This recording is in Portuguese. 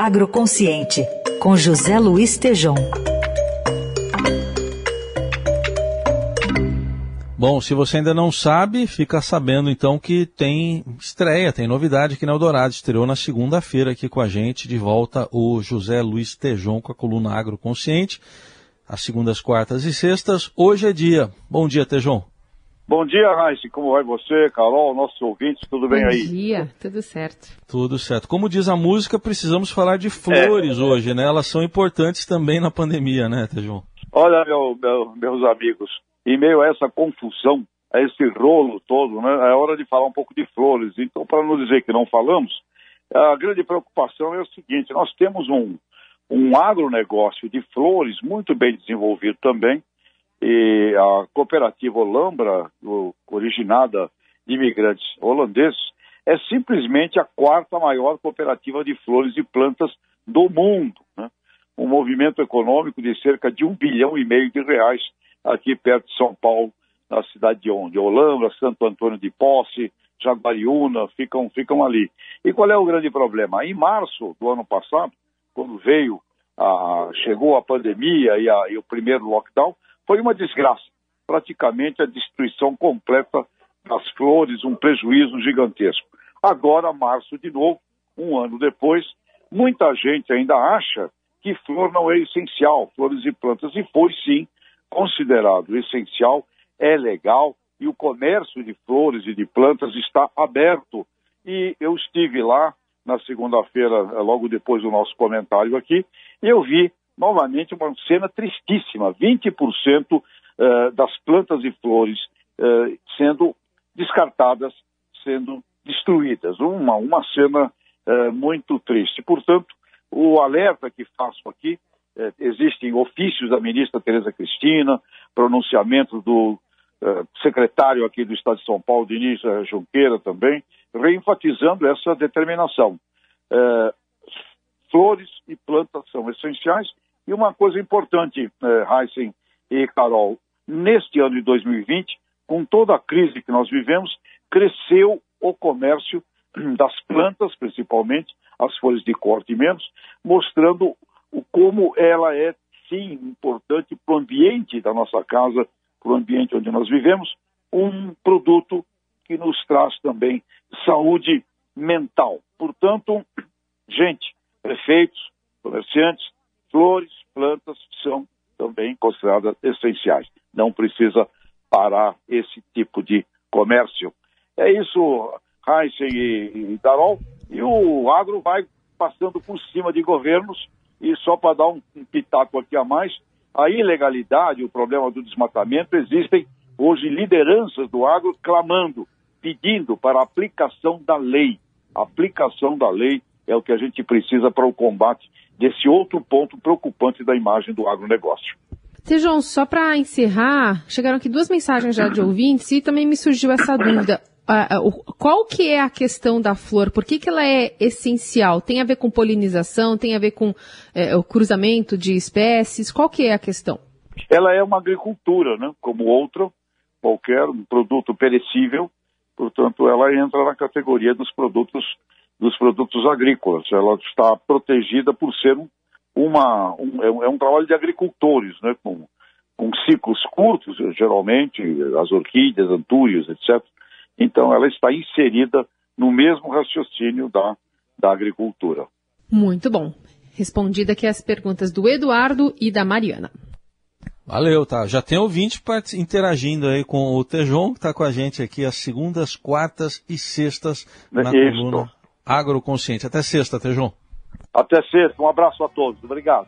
Agroconsciente, com José Luiz Tejom. Bom, se você ainda não sabe, fica sabendo então que tem estreia, tem novidade aqui na Eldorado. Estreou na segunda-feira aqui com a gente, de volta o José Luiz Tejon com a coluna Agroconsciente, às segundas, quartas e sextas. Hoje é dia. Bom dia, Tejon. Bom dia, Raíssa. Como vai você, Carol, nossos ouvintes? Tudo bem Bom aí? Bom dia, tudo certo. Tudo certo. Como diz a música, precisamos falar de flores é. hoje, né? Elas são importantes também na pandemia, né, Tejon? Olha, meu, meu, meus amigos, em meio a essa confusão, a esse rolo todo, né, é hora de falar um pouco de flores. Então, para não dizer que não falamos, a grande preocupação é o seguinte: nós temos um, um agronegócio de flores muito bem desenvolvido também, e a cooperativa Olambra, originada de imigrantes holandeses, é simplesmente a quarta maior cooperativa de flores e plantas do mundo. Né? Um movimento econômico de cerca de um bilhão e meio de reais aqui perto de São Paulo, na cidade de onde? Olambra, Santo Antônio de Posse, Jaguariúna, ficam, ficam ali. E qual é o grande problema? Em março do ano passado, quando veio, a, chegou a pandemia e, a, e o primeiro lockdown, foi uma desgraça. Praticamente a destruição completa das flores, um prejuízo gigantesco. Agora, março de novo, um ano depois, muita gente ainda acha que flor não é essencial, flores e plantas, e foi sim considerado essencial, é legal, e o comércio de flores e de plantas está aberto. E eu estive lá na segunda-feira, logo depois do nosso comentário aqui, e eu vi novamente uma cena tristíssima: 20% eh, das plantas e flores eh, sendo descartadas, sendo destruídas. Uma, uma cena eh, muito triste. Portanto, o alerta que faço aqui: existem ofícios da ministra Tereza Cristina, pronunciamento do secretário aqui do Estado de São Paulo, Diniz Junqueira também, reenfatizando essa determinação. Flores e plantas são essenciais e uma coisa importante, eh, Heisen e Carol, neste ano de 2020, com toda a crise que nós vivemos, cresceu o comércio das plantas, principalmente as folhas de corte menos, mostrando como ela é, sim, importante para o ambiente da nossa casa, para o ambiente onde nós vivemos, um produto que nos traz também saúde mental. Portanto, gente, prefeitos, comerciantes, flores, plantas são também consideradas essenciais. Não precisa parar esse tipo de comércio. É isso, Heisen e, Darol. E o agro vai passando por cima de governos. E só para dar um, pitaco aqui a mais, a ilegalidade, o problema do desmatamento, existem hoje lideranças do agro clamando, pedindo para a aplicação da lei. Aplicação da lei é o que a gente precisa para o combate desse outro ponto preocupante da imagem do agronegócio. Tejão, só para encerrar, chegaram aqui duas mensagens já de ouvintes e também me surgiu essa dúvida. qual que é a questão da flor? Por que, que ela é essencial? Tem a ver com polinização? Tem a ver com é, o cruzamento de espécies? Qual que é a questão? Ela é uma agricultura, né? Como outra, qualquer um produto perecível. Portanto, ela entra na categoria dos produtos dos produtos agrícolas. Ela está protegida por ser um, uma, um, é, um, é um trabalho de agricultores, né, com, com ciclos curtos, geralmente, as orquídeas, antúrios, etc. Então, ela está inserida no mesmo raciocínio da, da agricultura. Muito bom. Respondida aqui as perguntas do Eduardo e da Mariana. Valeu, tá. Já tem ouvinte interagindo aí com o Tejon, que está com a gente aqui às segundas, quartas e sextas na Isso. coluna Agroconsciente. Até sexta, Tejão. Até sexta. Um abraço a todos. Obrigado.